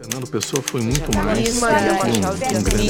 Fernando Pessoa foi muito mais um, um grande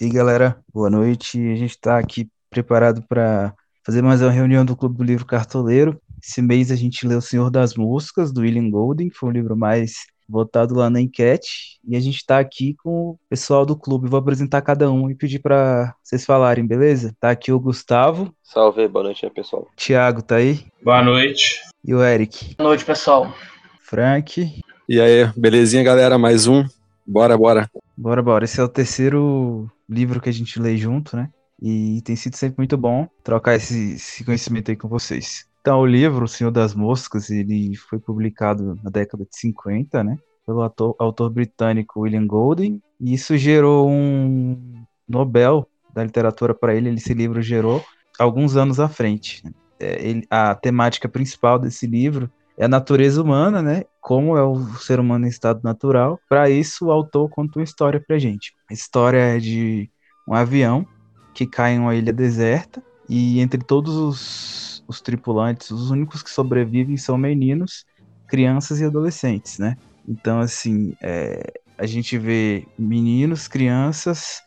E aí, galera, boa noite. A gente está aqui preparado para fazer mais uma reunião do Clube do Livro Cartoleiro. Esse mês a gente leu O Senhor das Moscas, do William Golden, que foi um livro mais votado lá na enquete. E a gente está aqui com o pessoal do clube. Vou apresentar cada um e pedir para vocês falarem, beleza? Tá aqui o Gustavo. Salve, boa noite aí, pessoal. Thiago tá aí. Boa noite. E o Eric. Boa noite, pessoal. Frank. E aí, belezinha, galera? Mais um. Bora, bora. Bora, bora. Esse é o terceiro livro que a gente lê junto, né? E tem sido sempre muito bom trocar esse, esse conhecimento aí com vocês. Então, o livro O Senhor das Moscas, ele foi publicado na década de 50, né? Pelo ator, autor britânico William Golding. E isso gerou um Nobel da literatura para ele. Esse livro gerou alguns anos à frente. É, ele, a temática principal desse livro é a natureza humana, né? Como é o ser humano em estado natural. Para isso, o autor conta uma história pra gente. A história é de um avião que cai em uma ilha deserta e entre todos os os tripulantes, os únicos que sobrevivem são meninos, crianças e adolescentes, né? Então, assim, é, a gente vê meninos, crianças,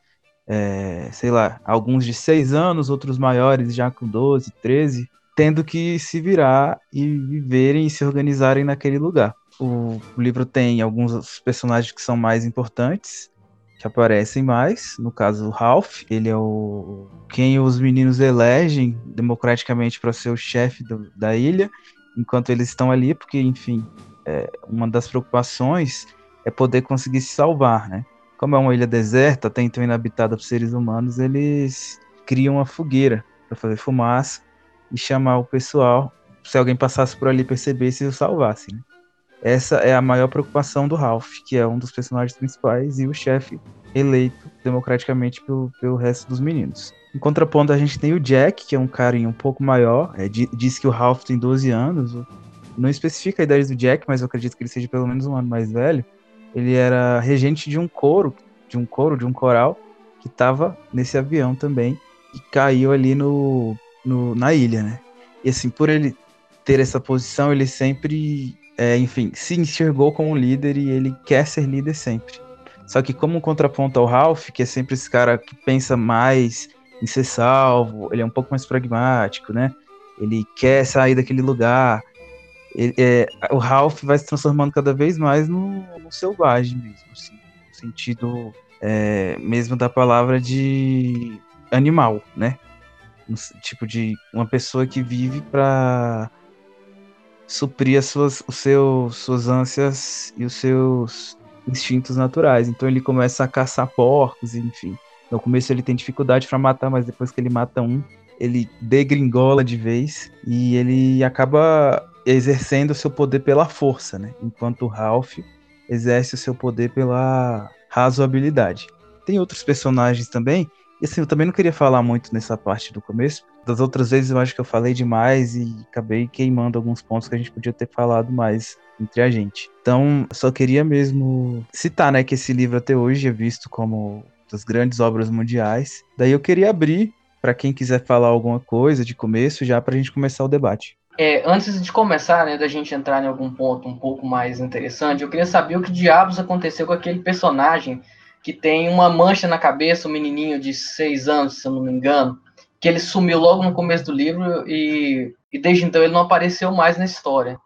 é, sei lá, alguns de 6 anos, outros maiores já com 12, 13, tendo que se virar e viverem e se organizarem naquele lugar. O, livro tem alguns personagens que são mais importantes, que aparecem mais. No caso, o Ralph, ele é o quem os meninos elegem democraticamente para ser o chefe do, da ilha, enquanto eles estão ali, porque, enfim, é, uma das preocupações é poder conseguir se salvar, né? Como é uma ilha deserta, até então inabitada por seres humanos, eles criam uma fogueira para fazer fumaça e chamar o pessoal, se alguém passasse por ali percebesse e o salvasse. Né? Essa é a maior preocupação do Ralph, que é um dos personagens principais e o chefe eleito democraticamente pelo, pelo resto dos meninos. Em contraponto, a gente tem o Jack, que é um carinha um pouco maior. É, diz que o Ralph tem 12 anos. Não especifica a idade do Jack, mas eu acredito que ele seja pelo menos um ano mais velho. Ele era regente de um coro, de um coro, de um coral, que estava nesse avião também e caiu ali no, no, na ilha, né? E assim, por ele ter essa posição, ele sempre é, enfim, se enxergou como líder e ele quer ser líder sempre. Só que como um contraponto ao Ralph, que é sempre esse cara que pensa mais em ser salvo, ele é um pouco mais pragmático, né? Ele quer sair daquele lugar. Ele, é, o Ralph vai se transformando cada vez mais no, no selvagem mesmo, assim, no sentido é, mesmo da palavra de animal, né? No, tipo de uma pessoa que vive para suprir as suas, os seus, suas ânsias e os seus instintos naturais. Então ele começa a caçar porcos, enfim. No começo ele tem dificuldade para matar, mas depois que ele mata um, ele degringola de vez e ele acaba exercendo o seu poder pela força, né? Enquanto o Ralph exerce o seu poder pela razoabilidade. Tem outros personagens também, e assim, eu também não queria falar muito nessa parte do começo, das outras vezes eu acho que eu falei demais e acabei queimando alguns pontos que a gente podia ter falado mais entre a gente. Então, só queria mesmo citar, né, que esse livro até hoje é visto como das grandes obras mundiais. Daí eu queria abrir para quem quiser falar alguma coisa de começo, já para a gente começar o debate. É, antes de começar, né, da gente entrar em algum ponto um pouco mais interessante, eu queria saber o que diabos aconteceu com aquele personagem que tem uma mancha na cabeça, um menininho de seis anos, se eu não me engano, que ele sumiu logo no começo do livro e, e desde então ele não apareceu mais na história.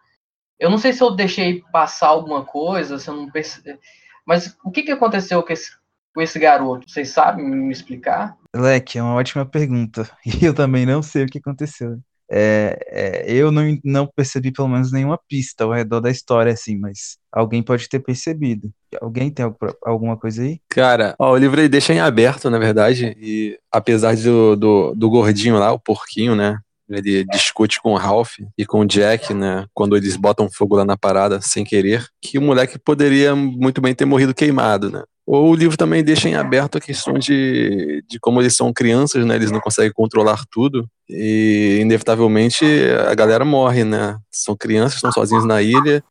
Eu não sei se eu deixei passar alguma coisa, se eu não percebi, mas o que, que aconteceu com esse, com esse garoto? Vocês sabem me explicar? Leque, é uma ótima pergunta. E eu também não sei o que aconteceu. É, é, eu não, não percebi pelo menos nenhuma pista ao redor da história, assim, mas alguém pode ter percebido. Alguém tem alguma coisa aí? Cara, ó, o livro aí deixa em aberto, na verdade, e apesar do, do, do gordinho lá, o porquinho, né, ele discute com o Ralph e com o Jack, né? Quando eles botam fogo lá na parada sem querer, que o moleque poderia muito bem ter morrido queimado, né? Ou o livro também deixa em aberto a questão de, de como eles são crianças, né? Eles não conseguem controlar tudo e inevitavelmente a galera morre, né? São crianças, estão sozinhos na ilha,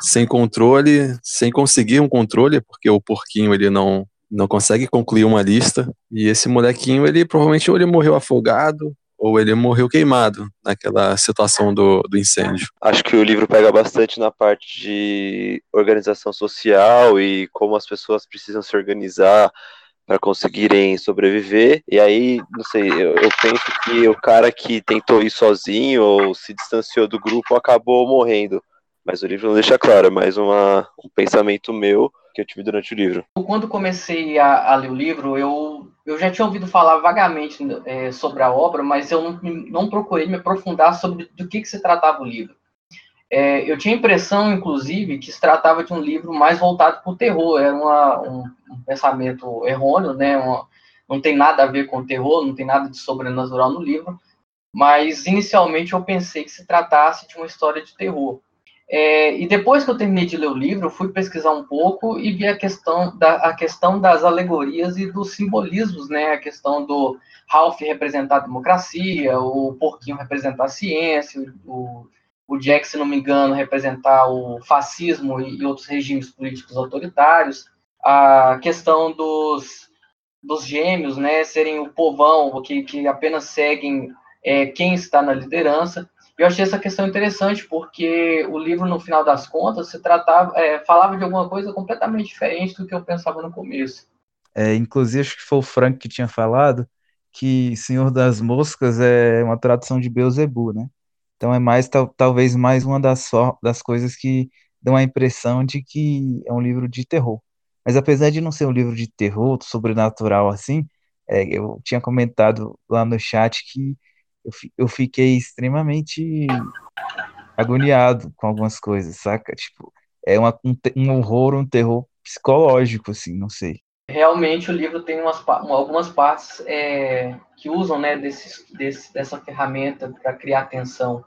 sem controle, sem conseguir um controle, porque o porquinho ele não não consegue concluir uma lista. E esse molequinho, ele provavelmente ou ele morreu afogado, ou ele morreu queimado naquela situação do, do incêndio. Acho que o livro pega bastante na parte de organização social e como as pessoas precisam se organizar para conseguirem sobreviver. E aí, não sei, eu, eu, penso que o cara que tentou ir sozinho ou se distanciou do grupo acabou morrendo. Mas o livro não deixa claro, é mais uma, um pensamento meu que eu tive durante o livro. Quando comecei a, a ler o livro, eu, eu já tinha ouvido falar vagamente é, sobre a obra, mas eu não, não procurei me aprofundar sobre do que, que se tratava o livro. É, eu tinha a impressão, inclusive, que se tratava de um livro mais voltado para o terror. Era uma, um, um, pensamento errôneo, né? Uma, não tem nada a ver com o terror, não tem nada de sobrenatural no livro. Mas inicialmente eu pensei que se tratasse de uma história de terror. É, e depois que eu terminei de ler o livro, fui pesquisar um pouco e vi a questão, da, a questão das alegorias e dos simbolismos, né? A questão do Ralph representar a democracia, o porquinho representar a ciência, o, o Jack, se não me engano, representar o fascismo e, e outros regimes políticos autoritários, a questão dos, dos gêmeos, né? Serem o povão que, que apenas seguem é, quem está na liderança. Eu achei essa questão interessante porque o livro, no final das contas, se tratava, é, falava de alguma coisa completamente diferente do que eu pensava no começo. É, inclusive, acho que foi o Frank que tinha falado que Senhor das Moscas é uma tradução de Beelzebub, né? Então é mais tal, talvez mais uma das, das coisas que dão a impressão de que é um livro de terror. Mas apesar de não ser um livro de terror, sobrenatural assim, é, eu tinha comentado lá no chat que eu, eu fiquei extremamente agoniado com algumas coisas, saca? Tipo, é uma, um, um horror, um terror psicológico, assim, não sei. Realmente o livro tem umas, algumas partes é, que usam né, desse, desse, dessa ferramenta para criar tensão.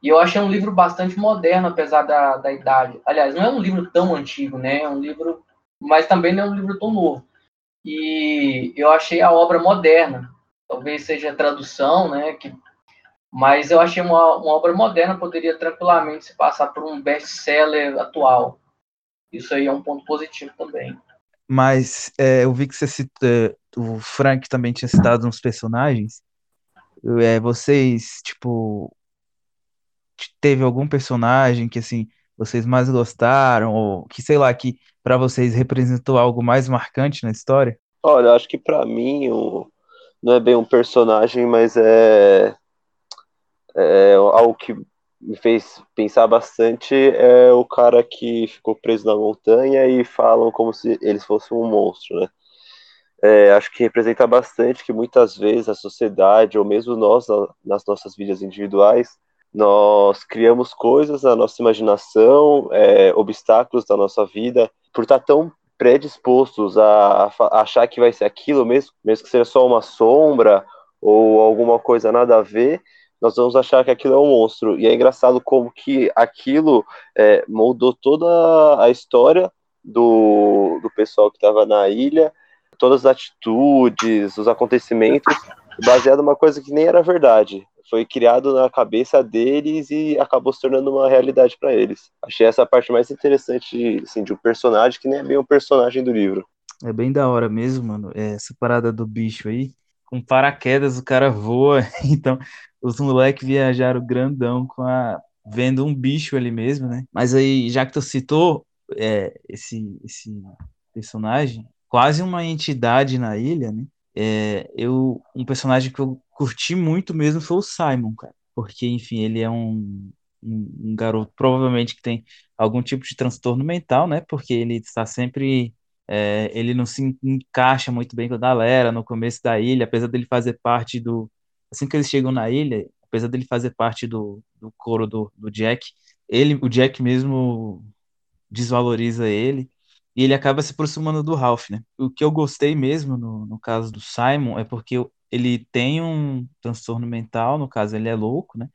E eu achei um livro bastante moderno, apesar da, da idade. Aliás, não é um livro tão antigo, né? É um livro, mas também não é um livro tão novo. E eu achei a obra moderna talvez seja a tradução, né? Que, mas eu achei uma, uma obra moderna, poderia tranquilamente se passar por um best-seller atual. Isso aí é um ponto positivo também. Mas é, eu vi que você cita, o Frank também tinha citado uns personagens. É, vocês, tipo, teve algum personagem que assim vocês mais gostaram ou que sei lá que para vocês representou algo mais marcante na história? Olha, acho que para mim o, não é bem um personagem, mas é, é algo que me fez pensar bastante é o cara que ficou preso na montanha e falam como se eles fossem um monstro, né? É, acho que representa bastante que muitas vezes a sociedade, ou mesmo nós, nas nossas vidas individuais, nós criamos coisas na nossa imaginação, é, obstáculos da nossa vida, por estar tão predispostos a, a, achar que vai ser aquilo, mesmo, mesmo que seja só uma sombra ou alguma coisa nada a ver, nós vamos achar que aquilo é um monstro. E é engraçado como que aquilo é, moldou toda a história do, do pessoal que estava na ilha, todas as atitudes, os acontecimentos, baseado numa coisa que nem era verdade foi criado na cabeça deles e acabou se tornando uma realidade para eles. Achei essa parte mais interessante assim, de um personagem que nem é bem um personagem do livro. É bem da hora mesmo, mano. É, essa parada do bicho aí. Com paraquedas o cara voa. Então, os moleques viajaram grandão com a. vendo um bicho ali mesmo, né? Mas aí, já que tu citou é, esse, esse personagem, quase uma entidade na ilha, né? É, eu, um personagem que eu curti muito mesmo foi o Simon, cara. Porque, enfim, ele é um, um, garoto provavelmente que tem algum tipo de transtorno mental, né? Porque ele está sempre. É, ele não se encaixa muito bem com a galera no começo da ilha, apesar dele fazer parte do. Assim que eles chegam na ilha, apesar dele fazer parte do, do coro do, do Jack, ele, o Jack mesmo desvaloriza ele e ele acaba se aproximando do Ralph, né? O que eu gostei mesmo no, no caso do Simon é porque ele tem um transtorno mental, no caso ele é louco, né?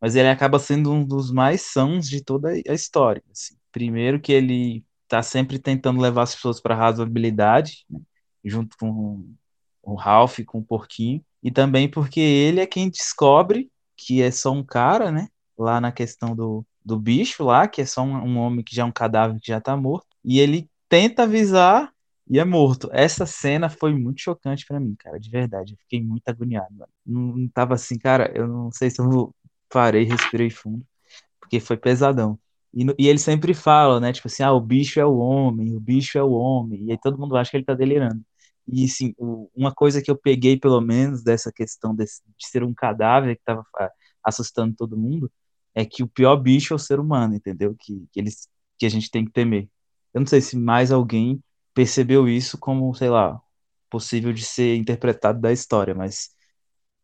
Mas ele acaba sendo um dos mais sãos de toda a história. Assim. Primeiro que ele está sempre tentando levar as pessoas para a razoabilidade, né? junto com o Ralph, com o Porquinho, e também porque ele é quem descobre que é só um cara, né? Lá na questão do, do bicho lá, que é só um, um homem que já é um cadáver que já está morto, e ele tenta avisar e é morto. Essa cena foi muito chocante para mim, cara, de verdade. Eu fiquei muito agoniado. Não, não tava assim, cara, eu não sei se eu parei, respirei fundo, porque foi pesadão. E, e ele sempre fala, né, tipo assim, ah, o bicho é o homem, o bicho é o homem, e aí todo mundo acha que ele tá delirando. E, assim, o, uma coisa que eu peguei, pelo menos, dessa questão desse, de ser um cadáver que tava ah, assustando todo mundo, é que o pior bicho é o ser humano, entendeu? Que, que, eles, que a gente tem que temer. Eu não sei se mais alguém percebeu isso como, sei lá, possível de ser interpretado da história, mas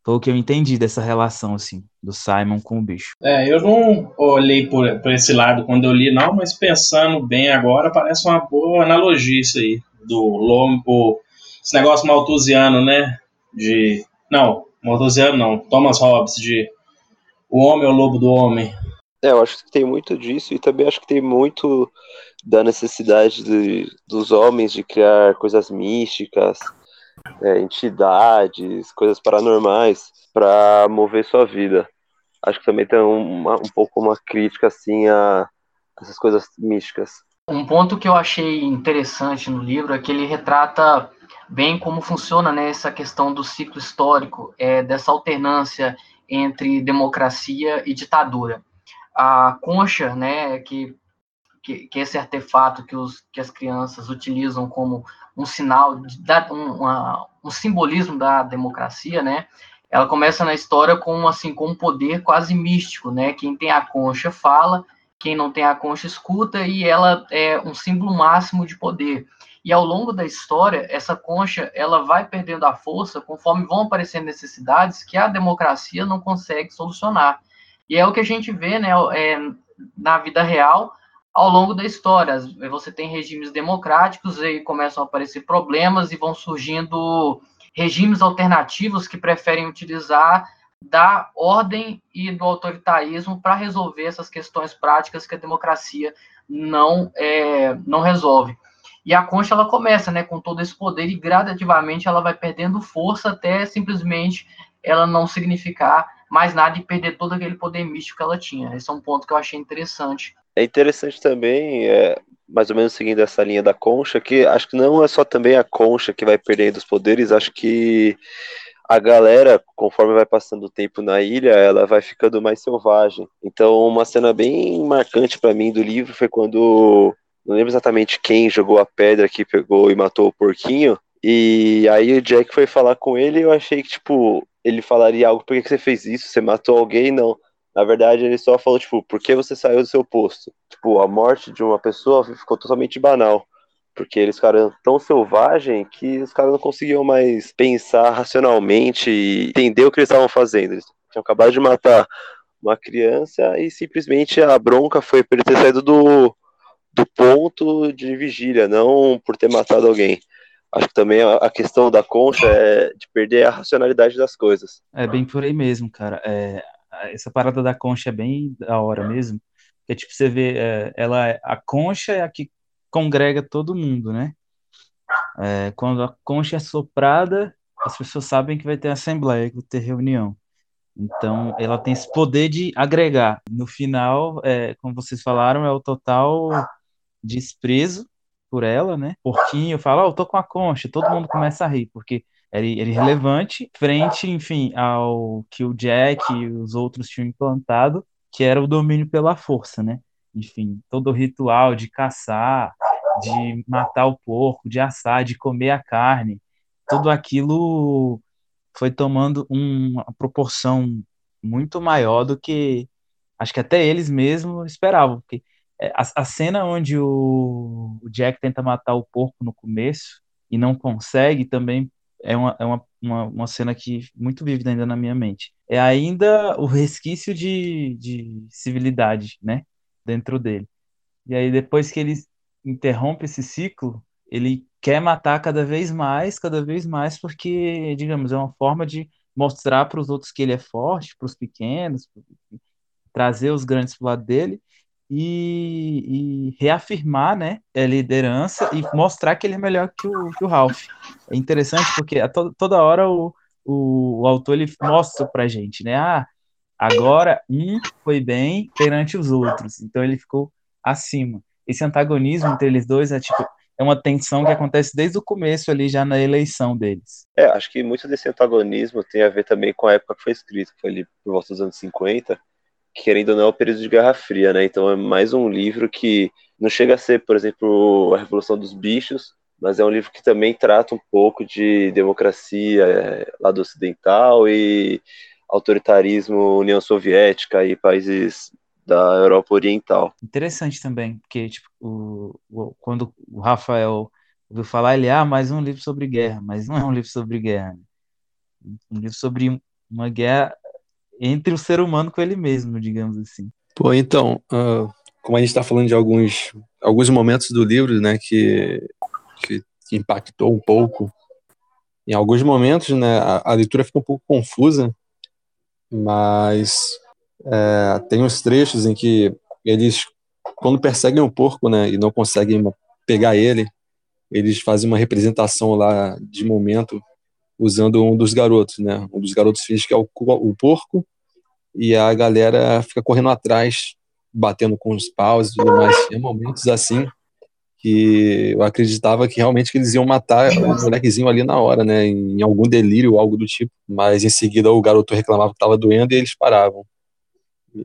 foi o que eu entendi dessa relação, assim, do Simon com o bicho. É, eu não olhei por, por esse lado quando eu li, não, mas pensando bem agora, parece uma boa analogia isso aí, do lombo, esse negócio malthusiano, né, de, não, malthusiano não, Thomas Hobbes, de o homem é o lobo do homem. É, eu acho que tem muito disso e também acho que tem muito da necessidade de, dos homens de criar coisas místicas, é, entidades, coisas paranormais para mover sua vida. Acho que também tem uma, um pouco uma crítica assim a essas coisas místicas. Um ponto que eu achei interessante no livro é que ele retrata bem como funciona né, essa questão do ciclo histórico, é, dessa alternância entre democracia e ditadura. A concha, né, que que, que esse artefato que, os, que as crianças utilizam como um sinal, de, um, uma, um simbolismo da democracia, né? Ela começa na história com assim com um poder quase místico, né? Quem tem a concha fala, quem não tem a concha escuta e ela é um símbolo máximo de poder. E ao longo da história, essa concha ela vai perdendo a força conforme vão aparecendo necessidades que a democracia não consegue solucionar. E é o que a gente vê, né? É, na vida real, ao longo da história. Você tem regimes democráticos e começam a aparecer problemas e vão surgindo regimes alternativos que preferem utilizar da ordem e do autoritarismo para resolver essas questões práticas que a democracia não é, não resolve. E a concha ela começa, né, com todo esse poder e gradativamente ela vai perdendo força até simplesmente ela não significar mais nada e perder todo aquele poder místico que ela tinha. Esse é um ponto que eu achei interessante é interessante também, é, mais ou menos seguindo essa linha da concha, que acho que não é só também a concha que vai perdendo os poderes, acho que a galera, conforme vai passando o tempo na ilha, ela vai ficando mais selvagem. Então, uma cena bem marcante para mim do livro foi quando não lembro exatamente quem jogou a pedra que pegou e matou o porquinho. E aí o Jack foi falar com ele e eu achei que, tipo, ele falaria algo, por que, que você fez isso? Você matou alguém? Não. Na verdade, ele só falou, tipo, por que você saiu do seu posto? Tipo, a morte de uma pessoa ficou totalmente banal. Porque eles ficaram tão selvagem que os caras não conseguiam mais pensar racionalmente e entender o que eles estavam fazendo. Eles tinham acabado de matar uma criança e simplesmente a bronca foi por ele ter saído do, do ponto de vigília, não por ter matado alguém. Acho que também a questão da concha é de perder a racionalidade das coisas. É bem por aí mesmo, cara. É, essa parada da concha é bem da hora mesmo. É tipo, você vê, é, ela, é, a concha é a que congrega todo mundo, né? É, quando a concha é soprada, as pessoas sabem que vai ter assembleia, que vai ter reunião. Então, ela tem esse poder de agregar. No final, é, como vocês falaram, é o total desprezo por ela, né? Porquinho fala, oh, eu tô com a concha, todo mundo começa a rir, porque era, era irrelevante frente, enfim, ao que o Jack e os outros tinham implantado, que era o domínio pela força, né? Enfim, todo o ritual de caçar, de matar o porco, de assar, de comer a carne, tudo aquilo foi tomando uma proporção muito maior do que acho que até eles mesmos esperavam, porque é, a, a cena onde o, o Jack tenta matar o porco no começo e não consegue também é uma, é uma, uma, uma cena que muito vívida ainda na minha mente. É ainda o resquício de, de civilidade, né, dentro dele. E aí depois que ele interrompe esse ciclo, ele quer matar cada vez mais, cada vez mais, porque, digamos, é uma forma de mostrar para os outros que ele é forte, para os pequenos, trazer os grandes para o lado dele, e, e, reafirmar né, a liderança e mostrar que ele é melhor que o, que o Ralph. É interessante porque a to, toda hora o, o, o, autor ele mostra pra gente, né? Ah, agora um foi bem perante os outros, então ele ficou acima. Esse antagonismo entre eles dois é tipo, é uma tensão que acontece desde o começo ali, já na eleição deles. É, acho que muito desse antagonismo tem a ver também com a época que foi escrito, que foi ali por volta dos anos 50, que querendo ou não é o período de Guerra Fria, né? Então é mais um livro que não chega a ser, por exemplo, a Revolução dos Bichos, mas é um livro que também trata um pouco de democracia é, lado ocidental e autoritarismo União Soviética e países da Europa Oriental. Interessante também, porque tipo, o, o, quando o Rafael ouviu falar, ele, ah, mais um livro sobre guerra, mas não é um livro sobre guerra. Né? Um livro sobre uma guerra entre o ser humano com ele mesmo, digamos assim. Pô, então, uh, como a gente está falando de alguns, alguns momentos do livro, né, que, que, impactou um pouco, em alguns momentos, né, a, a leitura fica um pouco confusa, mas é, tem uns trechos em que eles, quando perseguem o porco, né, e não conseguem pegar ele, eles fazem uma representação lá de momento usando um dos garotos, né? Um dos garotos finge que é o, o porco e a galera fica correndo atrás, batendo com os paus e tudo mais. Tinha momentos assim que eu acreditava que realmente que eles iam matar o molequezinho ali na hora, né? Em algum delírio ou algo do tipo. Mas em seguida o garoto reclamava que estava doendo e eles paravam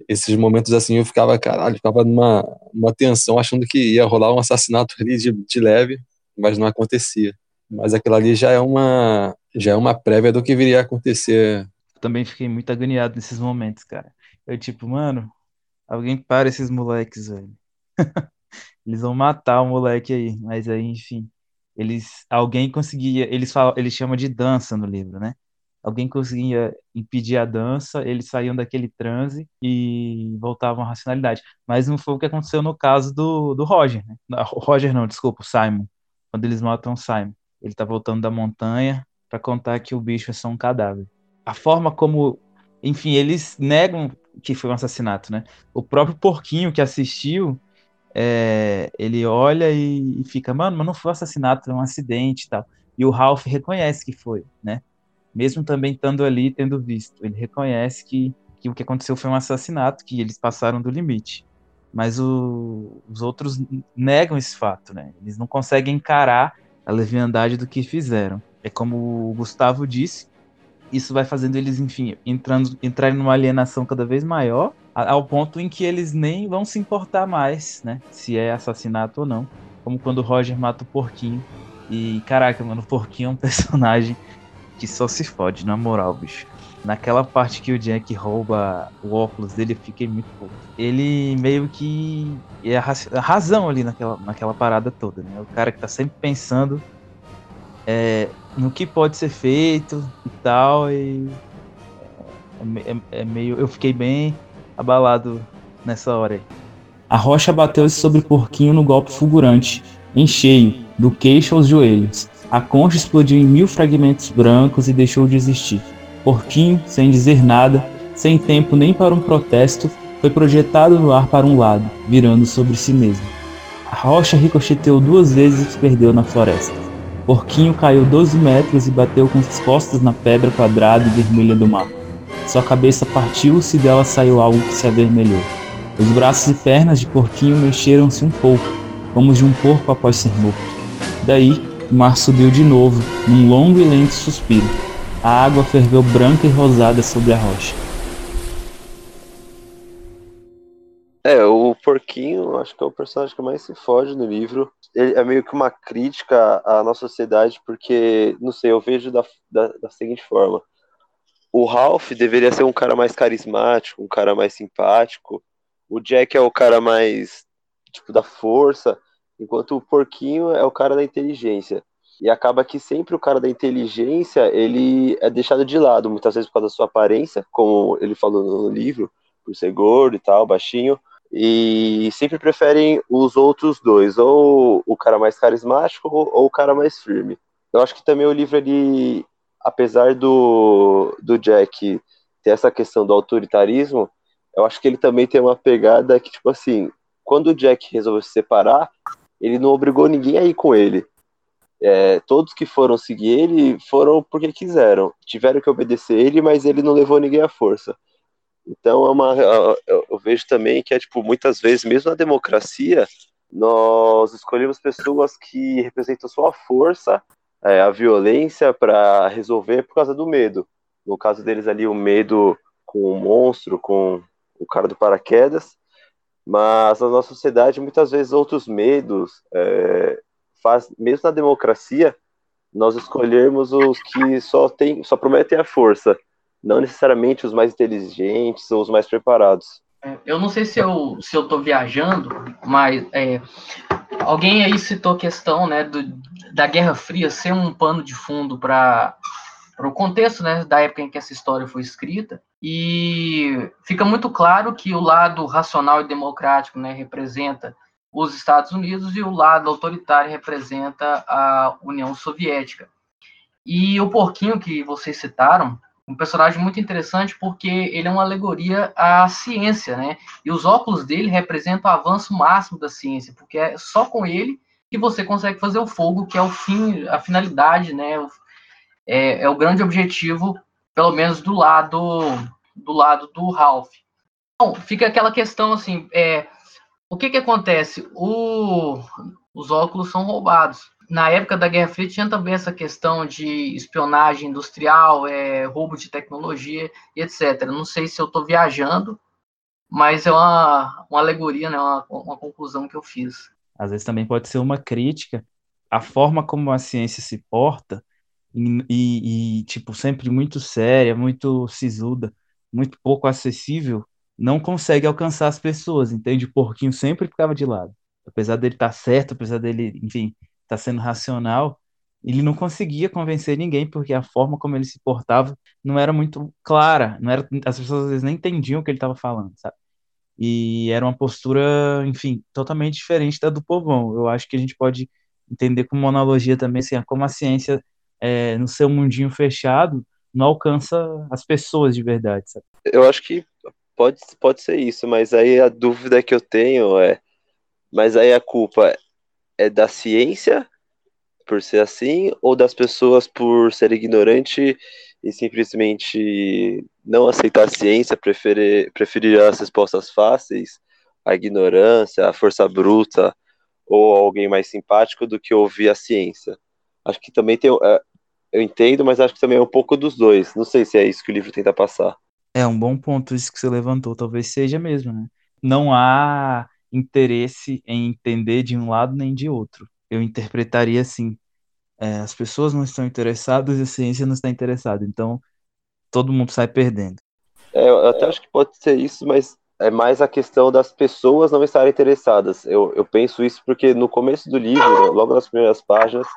esses momentos assim eu ficava, caralho, ficava numa uma tensão achando que ia rolar um assassinato ali de, de leve, mas não acontecia. Mas aquilo ali já é uma já é uma prévia do que viria a acontecer. Também fiquei muito agoniado nesses momentos, cara. Eu tipo, mano, alguém para esses moleques, velho. eles vão matar o moleque aí, mas aí, enfim, eles alguém conseguia, eles falam, eles chamam de dança no livro, né? alguém conseguia impedir a dança, eles saíam daquele transe e voltavam à racionalidade. Mas não foi o que aconteceu no caso do, do Roger. Né? Roger não, desculpa, o Simon. Quando eles matam o Simon. Ele tá voltando da montanha para contar que o bicho é só um cadáver. A forma como, enfim, eles negam que foi um assassinato, né? O próprio porquinho que assistiu, é, ele olha e, e, fica, mano, mas não foi um assassinato, foi um acidente e tal. E o Ralph reconhece que foi, né? mesmo também estando ali tendo visto. Ele reconhece que, que o que aconteceu foi um assassinato, que eles passaram do limite. Mas o, os outros negam esse fato, né? Eles não conseguem encarar a leviandade do que fizeram. É como o Gustavo disse, isso vai fazendo eles, enfim, entrando, entrarem numa alienação cada vez maior, ao ponto em que eles nem vão se importar mais, né? Se é assassinato ou não. Como quando o Roger mata o porquinho. E caraca, mano, o porquinho é um personagem que só se fode, na moral, bicho. Naquela parte que o Jack rouba o óculos dele, eu fiquei muito puto. Ele meio que é a, razão ali naquela, naquela parada toda, né? O cara que tá sempre pensando é, no que pode ser feito e tal, e é, é, é meio. Eu fiquei bem abalado nessa hora aí. A rocha bateu-se sobre o porquinho no golpe fulgurante, em cheio, do queixo aos joelhos. A concha explodiu em mil fragmentos brancos e deixou de existir. Porquinho, sem dizer nada, sem tempo nem para um protesto, foi projetado no ar para um lado, virando sobre si mesmo. A rocha ricocheteou duas vezes e se perdeu na floresta. Porquinho caiu 12 metros e bateu com as costas na pedra quadrada e vermelha do mar. Sua cabeça partiu-se e dela saiu algo que se avermelhou. Os braços e pernas de Porquinho mexeram-se um pouco, como de um porco após ser morto. Daí, o mar subiu de novo, num longo e lento suspiro. A água ferveu branca e rosada sobre a rocha. É, o porquinho, acho que é o personagem que mais se foge no livro. Ele é meio que uma crítica à nossa sociedade, porque, não sei, eu vejo da, da, da seguinte forma. O Ralph deveria ser um cara mais carismático, um cara mais simpático. O Jack é o cara mais, tipo, da força enquanto o porquinho é o cara da inteligência. E acaba que sempre o cara da inteligência, ele é deixado de lado, muitas vezes por causa da sua aparência, como ele falou no livro, por ser gordo e tal, baixinho, e sempre preferem os outros dois, ou o cara mais carismático ou o cara mais firme. Eu acho que também o livro, ele, apesar do, do Jack ter essa questão do autoritarismo, eu acho que ele também tem uma pegada que, tipo assim, quando o Jack resolveu se separar, ele não obrigou ninguém a ir com ele. É, todos que foram seguir ele foram porque quiseram. Tiveram que obedecer ele, mas ele não levou ninguém à força. Então é uma, eu, eu vejo também que é tipo muitas vezes mesmo na democracia nós escolhemos pessoas que representam só a força, é, a violência para resolver por causa do medo. No caso deles ali, o medo com o monstro, com o cara do paraquedas. Mas na nossa sociedade, muitas vezes, outros medos, é, faz, mesmo na democracia, nós escolhermos os que só, tem, só prometem a força, não necessariamente os mais inteligentes ou os mais preparados. É, eu não sei se eu se eu estou viajando, mas é, alguém aí citou a questão, né, do, da Guerra Fria ser um pano de fundo para o contexto, né, da época em que essa história foi escrita. E fica muito claro que o lado racional e democrático, né, representa os Estados Unidos e o lado autoritário representa a União Soviética. E o porquinho que vocês citaram, um personagem muito interessante porque ele é uma alegoria à ciência, né? E os óculos dele representam o avanço máximo da ciência, porque é só com ele que você consegue fazer o fogo, que é o fim, a finalidade, né? É, é o grande objetivo, pelo menos do lado do lado do Ralph. Então, fica aquela questão assim, é, o que que acontece? O, os óculos são roubados na época da Guerra Fria tinha também essa questão de espionagem industrial, é, roubo de tecnologia e etc. Não sei se eu estou viajando, mas é uma, uma alegoria, né, uma, uma conclusão que eu fiz. Às vezes também pode ser uma crítica à forma como a ciência se porta e, e, e tipo, sempre muito séria, muito sisuda, muito pouco acessível, não consegue alcançar as pessoas, entende? O porquinho sempre ficava de lado. Apesar dele estar tá certo, apesar dele, enfim, está sendo racional, ele não conseguia convencer ninguém porque a forma como ele se portava não era muito clara, não era as pessoas às vezes nem entendiam o que ele estava falando, sabe? E era uma postura, enfim, totalmente diferente da do povão. Eu acho que a gente pode entender como uma analogia também, assim, como a ciência é, no seu mundinho fechado não alcança as pessoas de verdade, sabe? Eu acho que pode, pode ser isso, mas aí a dúvida que eu tenho é, mas aí a culpa é da ciência por ser assim ou das pessoas por ser ignorante e simplesmente não aceitar a ciência, preferir, preferir as respostas fáceis, a ignorância, a força bruta ou alguém mais simpático do que ouvir a ciência. Acho que também tem. É, eu entendo, mas acho que também é um pouco dos dois. Não sei se é isso que o livro tenta passar. É um bom ponto isso que você levantou, talvez seja mesmo, né? Não há interesse em entender de um lado nem de outro. Eu interpretaria assim: é, as pessoas não estão interessadas e a ciência não está interessada, então todo mundo sai perdendo. É, eu até acho que pode ser isso, mas é mais a questão das pessoas não estarem interessadas. Eu, eu penso isso porque no começo do livro, logo nas primeiras páginas,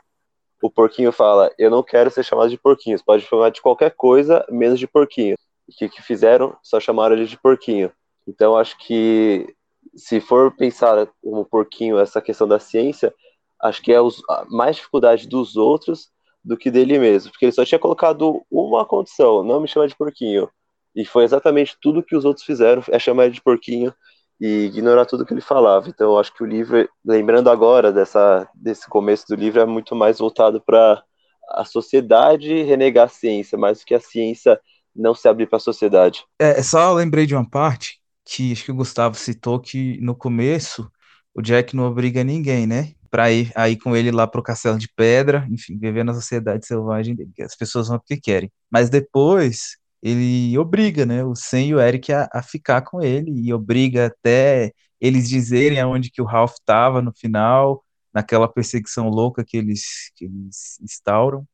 o porquinho fala: Eu não quero ser chamado de porquinho, você pode chamar de qualquer coisa, menos de porquinho. E o que, que fizeram? Só chamaram ele de porquinho. Então acho que se for pensar como porquinho essa questão da ciência, acho que é os, mais dificuldade dos outros do que dele mesmo, porque ele só tinha colocado uma condição, não me chama de porquinho. E foi exatamente tudo que os outros fizeram, é chamar de porquinho e ignorar tudo que ele falava. Então, acho que o livro, lembrando agora dessa, desse começo do livro, é muito mais voltado para a sociedade renegar a ciência, mais do que a ciência não se abrir para a sociedade. É, só lembrei de uma parte que acho que o Gustavo citou que no começo o Jack não obriga ninguém, né? Pra ir aí com ele lá pro castelo de pedra, enfim, viver na sociedade selvagem dele, que as pessoas vão porque querem. Mas depois ele obriga, né, o Sam e o Eric a, a ficar com ele e obriga até eles dizerem aonde que o Ralph estava no final, naquela perseguição louca que eles, que eles instauram.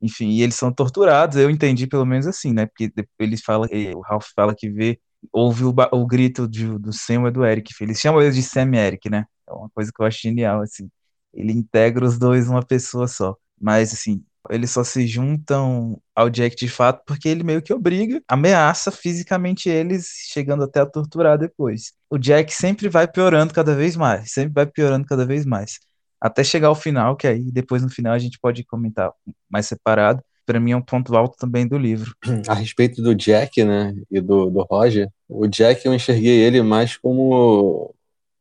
Enfim, e eles são torturados, eu entendi pelo menos assim, né? Porque eles falam, o Ralph fala que vê ouve o, o grito de, do Sam e do Eric. Eles chamam eles de Sam e Eric, né? É uma coisa que eu acho genial, assim. Ele integra os dois numa pessoa só. Mas, assim, eles só se juntam ao Jack de fato porque ele meio que obriga, ameaça fisicamente eles, chegando até a torturar depois. O Jack sempre vai piorando cada vez mais, sempre vai piorando cada vez mais. Até chegar ao final, que aí depois no final a gente pode comentar mais separado para mim é um ponto alto também do livro. A respeito do Jack, né, e do, do Roger, o Jack eu enxerguei ele mais como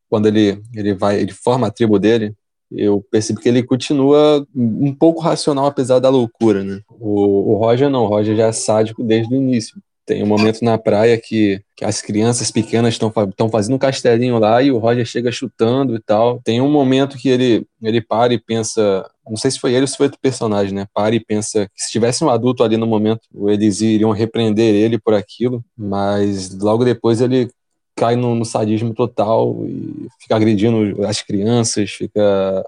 quando ele ele vai, ele forma a tribo dele, eu percebi que ele continua um pouco racional apesar da loucura, né? O, o Roger não, o Roger já é sádico desde o início. Tem um momento na praia que, que as crianças pequenas estão fazendo um castelinho lá e o Roger chega chutando e tal. Tem um momento que ele, ele para e pensa. Não sei se foi ele ou se foi outro personagem, né? Para e pensa que se tivesse um adulto ali no momento, eles iriam repreender ele por aquilo, mas logo depois ele cai no, no sadismo total e fica agredindo as crianças, fica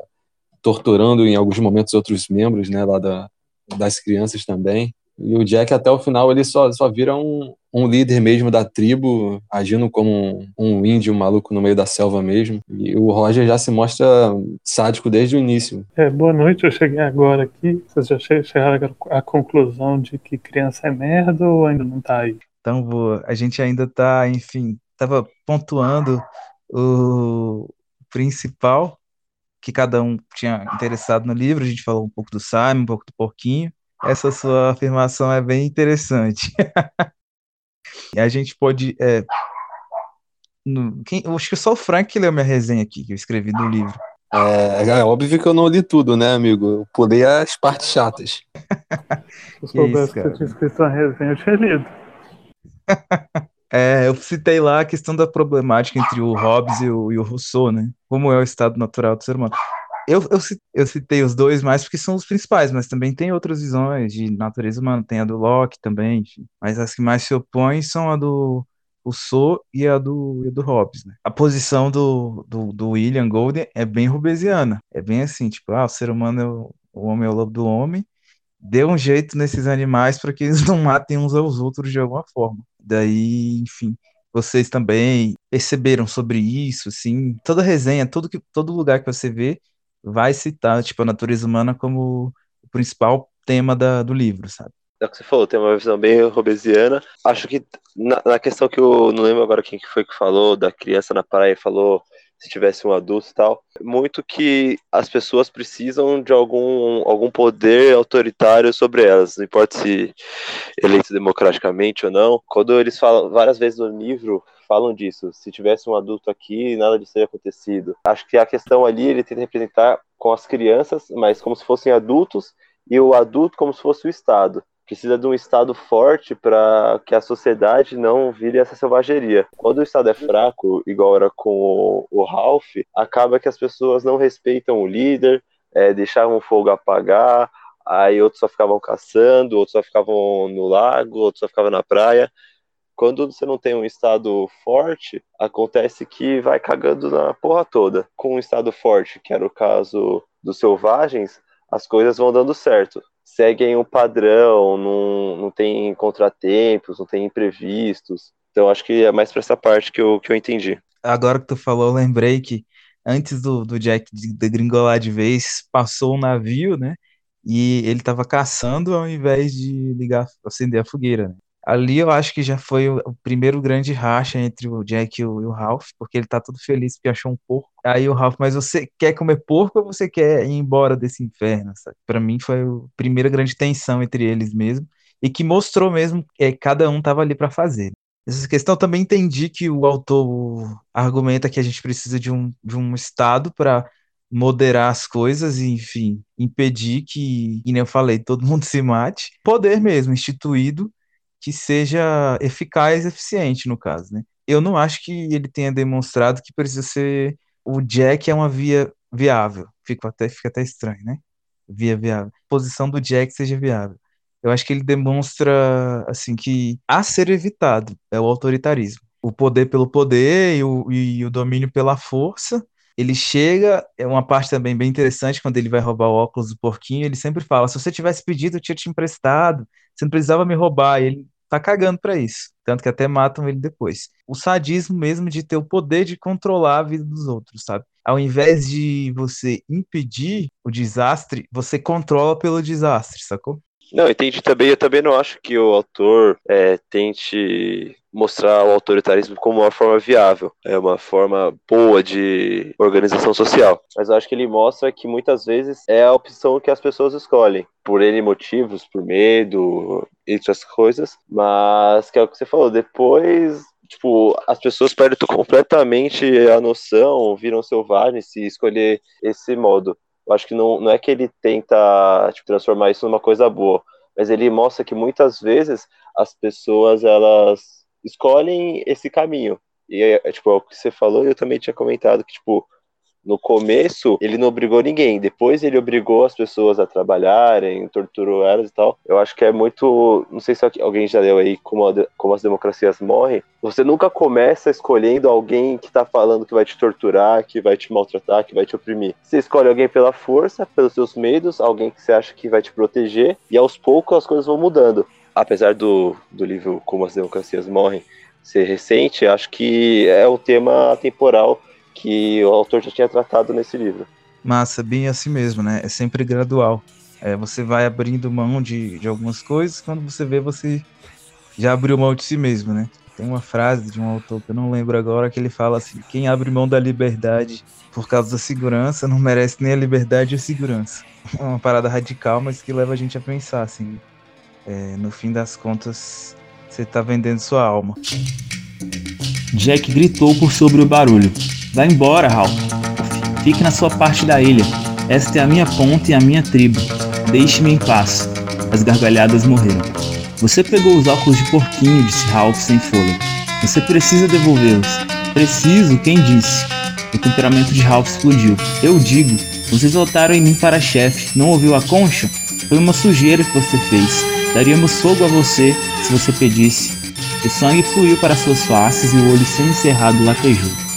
torturando em alguns momentos outros membros, né, lá da, das crianças também. E o Jack, até o final, ele só, só vira um, um líder mesmo da tribo, agindo como um, um índio maluco no meio da selva mesmo. E o Roger já se mostra sádico desde o início. É, boa noite, eu cheguei agora aqui. Vocês já chegaram à conclusão de que criança é merda ou ainda não tá aí? Então, vou, a gente ainda tá, enfim, tava pontuando o principal que cada um tinha interessado no livro. A gente falou um pouco do Simon, um pouco do Porquinho. Essa sua afirmação é bem interessante. e a gente pode. É, no, quem, eu acho que só o Frank que leu minha resenha aqui, que eu escrevi no livro. É, é óbvio que eu não li tudo, né, amigo? Eu pulei as partes chatas. Se eu soubesse que, você tinha escrito uma resenha, eu tinha lido. É, eu citei lá a questão da problemática entre o Hobbes e o, e o Rousseau, né? Como é o estado natural do ser humano. Eu, eu, eu, citei os dois mais porque são os principais, mas também tem outras visões de natureza humana, tem a do Locke também, enfim. mas as que mais se opõem são a do Rousseau e a do, e do Hobbes. Né? A posição do, do, do, William Golden é bem rubesiana, é bem assim, tipo, ah, o ser humano é o, o homem é o lobo do homem, dê um jeito nesses animais para que eles não matem uns aos outros de alguma forma. Daí, enfim, vocês também perceberam sobre isso, assim, toda resenha, todo, que, todo lugar que você vê vai citar, tipo, a natureza humana como o principal tema da, do livro, sabe? É o que você falou, tem uma visão bem robesiana. Acho que na, na, questão que eu não lembro agora quem que foi que falou, da criança na praia, falou se tivesse um adulto e tal, muito que as pessoas precisam de algum, algum poder autoritário sobre elas, não importa se eleito democraticamente ou não. Quando eles falam, várias vezes no livro, falam disso, se tivesse um adulto aqui, nada disso teria acontecido. Acho que a questão ali, ele tenta representar com as crianças, mas como se fossem adultos, e o adulto como se fosse o Estado precisa de um Estado forte para que a sociedade não vire essa selvageria. Quando o Estado é fraco, igual era com o, Ralph, acaba que as pessoas não respeitam o líder, é, deixavam o fogo apagar, aí outros só ficavam caçando, outros só ficavam no lago, outros só ficavam na praia. Quando você não tem um Estado forte, acontece que vai cagando na porra toda. Com um Estado forte, que era o caso dos selvagens, as coisas vão dando certo seguem o padrão, não, não tem contratempos, não tem imprevistos. Então acho que é mais para essa parte que eu, que eu entendi. Agora que tu falou, lembrei que antes do, do Jack degringolar de vez, passou um navio, né? E ele estava caçando ao invés de ligar, acender a fogueira. Né? Ali eu acho que já foi o, primeiro grande racha entre o Jack e o, e o, Ralph, porque ele tá todo feliz porque achou um porco. Aí o Ralph, mas você quer comer porco ou você quer ir embora desse inferno? Para mim foi a primeira grande tensão entre eles mesmo e que mostrou mesmo que é, cada um tava ali para fazer. Essa questão também entendi que o autor argumenta que a gente precisa de um, de um estado para moderar as coisas e, enfim, impedir que, como eu falei, todo mundo se mate. Poder mesmo instituído que seja eficaz e eficiente no caso, né? Eu não acho que ele tenha demonstrado que precisa ser o Jack é uma via viável. Fica até fica até estranho, né? Via viável. Posição do Jack seja viável. Eu acho que ele demonstra assim que a ser evitado é o autoritarismo. O poder pelo poder e o, e o domínio pela força ele chega, é uma parte também bem interessante quando ele vai roubar o óculos do porquinho, ele sempre fala: se você tivesse pedido, eu tinha te emprestado, você não precisava me roubar. E ele tá cagando para isso, tanto que até matam ele depois. O sadismo mesmo de ter o poder de controlar a vida dos outros, sabe? Ao invés de você impedir o desastre, você controla pelo desastre, sacou? Não, entendi também. Eu também não acho que o autor é, tente mostrar o autoritarismo como uma forma viável, é uma forma boa de organização social. Mas eu acho que ele mostra que muitas vezes é a opção que as pessoas escolhem, por N motivos, por medo, entre as coisas, mas que é o que você falou, depois tipo, as pessoas perdem completamente a noção, viram selvagens se escolher esse modo. Eu acho que não, não é que ele tenta tipo, transformar isso numa coisa boa, mas ele mostra que muitas vezes as pessoas elas escolhem esse caminho. E é, tipo, é o que você falou, eu também tinha comentado que, tipo, no começo, ele não obrigou ninguém. Depois ele obrigou as pessoas a trabalharem, torturou elas e tal. Eu acho que é muito. Não sei se alguém já leu aí como, a, como as democracias morrem. Você nunca começa escolhendo alguém que tá falando que vai te torturar, que vai te maltratar, que vai te oprimir. Você escolhe alguém pela força, pelos seus medos, alguém que você acha que vai te proteger, e aos poucos as coisas vão mudando. Apesar do, do livro Como as Democracias Morrem ser recente, acho que é um tema temporal que o autor já tinha tratado nesse livro. Massa, bem assim mesmo, né? É sempre gradual. É, você vai abrindo mão de, de algumas coisas, quando você vê, você já abriu mão de si mesmo, né? Tem uma frase de um autor que eu não lembro agora que ele fala assim: quem abre mão da liberdade por causa da segurança não merece nem a liberdade e a segurança. É uma parada radical, mas que leva a gente a pensar assim. É, no fim das contas, você tá vendendo sua alma. Jack gritou por sobre o barulho. Vá embora, Ralph. Fique na sua parte da ilha. Esta é a minha ponta e a minha tribo. Deixe-me em paz. As gargalhadas morreram. Você pegou os óculos de porquinho, disse Ralph sem fôlego. Você precisa devolvê-los. Preciso, quem disse? O temperamento de Ralph explodiu. Eu digo, vocês voltaram em mim para chefe. Não ouviu a concha? Foi uma sujeira que você fez. Daríamos fogo a você se você pedisse. O sangue fluiu para suas faces e o olho semicerrado latejou.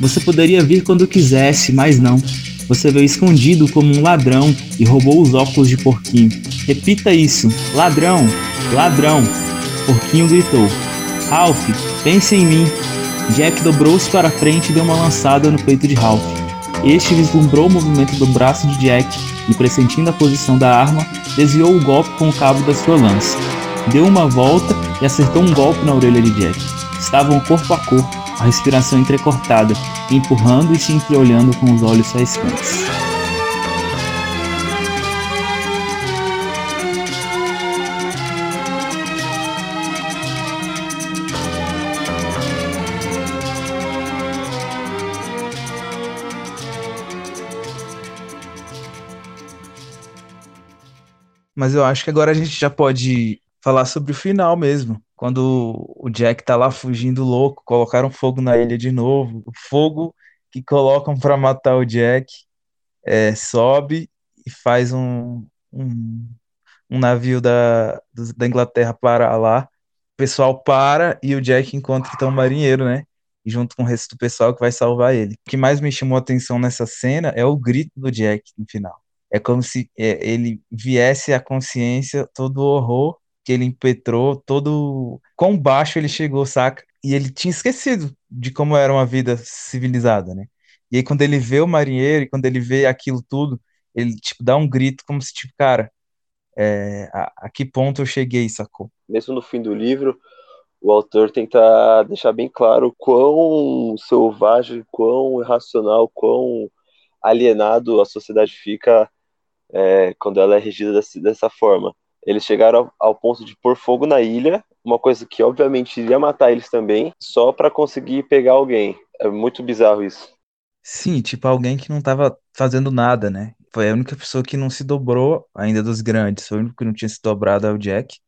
Você poderia vir quando quisesse, mas não. Você veio escondido como um ladrão e roubou os óculos de Porquinho. Repita isso: ladrão, ladrão. Porquinho gritou. Ralph, pense em mim. Jack dobrou-se para frente e deu uma lançada no peito de Ralph. Este vislumbrou o movimento do braço de Jack e, pressentindo a posição da arma, desviou o golpe com o cabo da sua lança. Deu uma volta e acertou um golpe na orelha de Jack. Estavam corpo a corpo a respiração entrecortada, empurrando e se entreolhando com os olhos faiscantes. Mas eu acho que agora a gente já pode falar sobre o final mesmo quando o Jack tá lá fugindo louco, colocaram fogo na ilha de novo. O fogo que colocam para matar o Jack é, sobe e faz um, um, um navio da, da Inglaterra parar lá. O pessoal para e o Jack encontra então um marinheiro, né? junto com o resto do pessoal que vai salvar ele. O que mais me chamou a atenção nessa cena é o grito do Jack no final. É como se é, ele viesse à consciência todo o horror que ele impetrou, todo quão baixo ele chegou, saca? E ele tinha esquecido de como era uma vida civilizada, né? E aí quando ele vê o marinheiro, e quando ele vê aquilo tudo, ele tipo dá um grito como se tipo, cara, é, a, a que ponto eu cheguei, sacou? Mesmo no fim do livro, o autor tenta deixar bem claro quão selvagem, quão irracional, quão alienado a sociedade fica é, quando ela é regida dessa, dessa forma. Eles chegaram ao, ponto de pôr fogo na ilha, uma coisa que obviamente iria matar eles também, só para conseguir pegar alguém. É muito bizarro isso. Sim, tipo alguém que não tava fazendo nada, né? Foi a única pessoa que não se dobrou ainda dos grandes, foi o único que não tinha se dobrado é o Jack.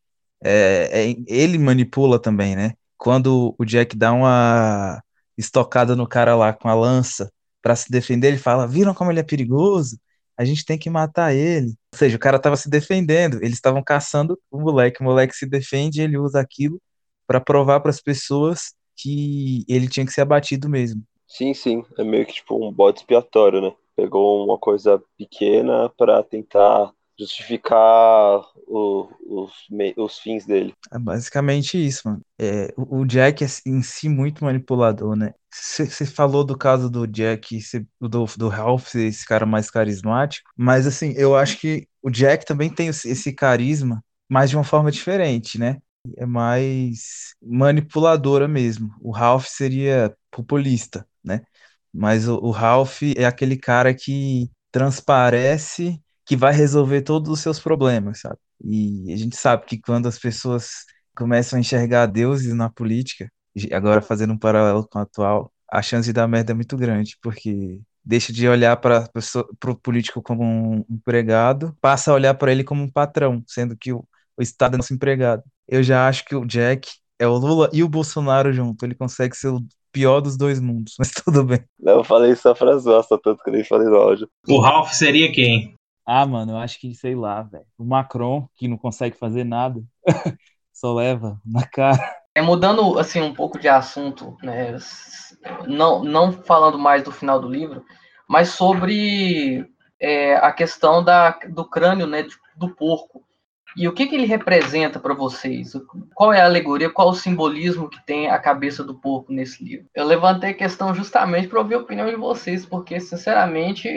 É, é, ele manipula também, né? Quando o Jack dá uma estocada no cara lá com a lança para se defender, ele fala: Viram como ele é perigoso? A gente tem que matar ele. Ou seja, o cara estava se defendendo, eles estavam caçando o moleque, o moleque se defende ele usa aquilo para provar para as pessoas que ele tinha que ser abatido mesmo. Sim, sim, é meio que tipo um bode expiatório, né? Pegou uma coisa pequena para tentar justificar o, os, os fins dele. É basicamente isso, mano. É, o Jack é em si muito manipulador, né? Você falou do caso do Jack, cê, do, do Ralph, esse cara mais carismático, mas assim, eu acho que o Jack também tem esse carisma, mas de uma forma diferente, né? É mais manipuladora mesmo. O Ralph seria populista, né? Mas o, o Ralph é aquele cara que transparece que vai resolver todos os seus problemas, sabe? E a gente sabe que quando as pessoas começam a enxergar deuses na política, agora fazendo um paralelo com o atual, a chance de dar merda é muito grande, porque deixa de olhar para o político como um empregado, passa a olhar para ele como um patrão, sendo que o, o Estado é nosso empregado. eu já acho que o Jack é o Lula e o Bolsonaro junto. Ele consegue ser o pior dos dois mundos, mas tudo bem. Não, eu falei só pra zoar, só tanto que nem falei no áudio. O Ralph seria quem? Ah, mano, eu acho que, sei lá, velho. O Macron, que não consegue fazer nada, só leva na cara. É, mudando assim um pouco de assunto, né? Não, não falando mais do final do livro, mas sobre é, a questão da, do crânio né, do porco. E o que, que ele representa para vocês? Qual é a alegoria, qual o simbolismo que tem a cabeça do porco nesse livro? Eu levantei a questão justamente para ouvir a opinião de vocês, porque, sinceramente,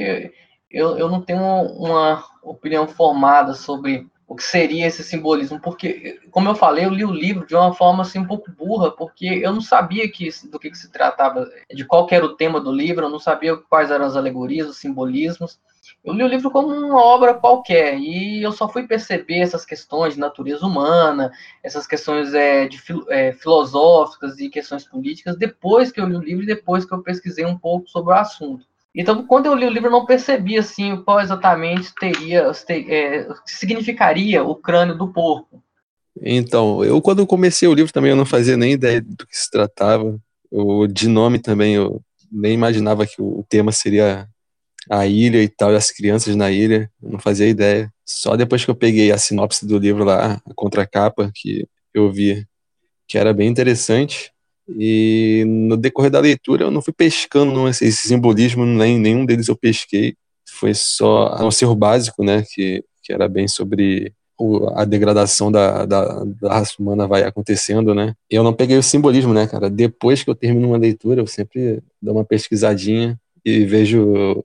eu, eu não tenho uma opinião formada sobre o que seria esse simbolismo, porque, como eu falei, eu li o livro de uma forma assim um pouco burra, porque eu não sabia que, do que, que se tratava, de qual era o tema do livro, eu não sabia quais eram as alegorias, os simbolismos. Eu li o livro como uma obra qualquer, e eu só fui perceber essas questões de natureza humana, essas questões é, de, é, filosóficas e questões políticas, depois que eu li o livro e depois que eu pesquisei um pouco sobre o assunto. Então, quando eu li o livro, eu não percebi assim qual exatamente teria, é, significaria o crânio do porco. Então, eu quando comecei o livro também eu não fazia nem ideia do que se tratava. Eu, de nome também eu nem imaginava que o tema seria a ilha e tal, e as crianças na ilha. Eu não fazia ideia. Só depois que eu peguei a sinopse do livro lá, a contracapa, que eu vi que era bem interessante. E no decorrer da leitura eu não fui pescando esse, esse simbolismo, nem nenhum deles eu pesquei. Foi só não ser básico, né, que, que era bem sobre o, a degradação da, da, da, raça humana vai acontecendo, né? Eu não peguei o simbolismo, né, cara? Depois que eu termino uma leitura, eu sempre dou uma pesquisadinha e vejo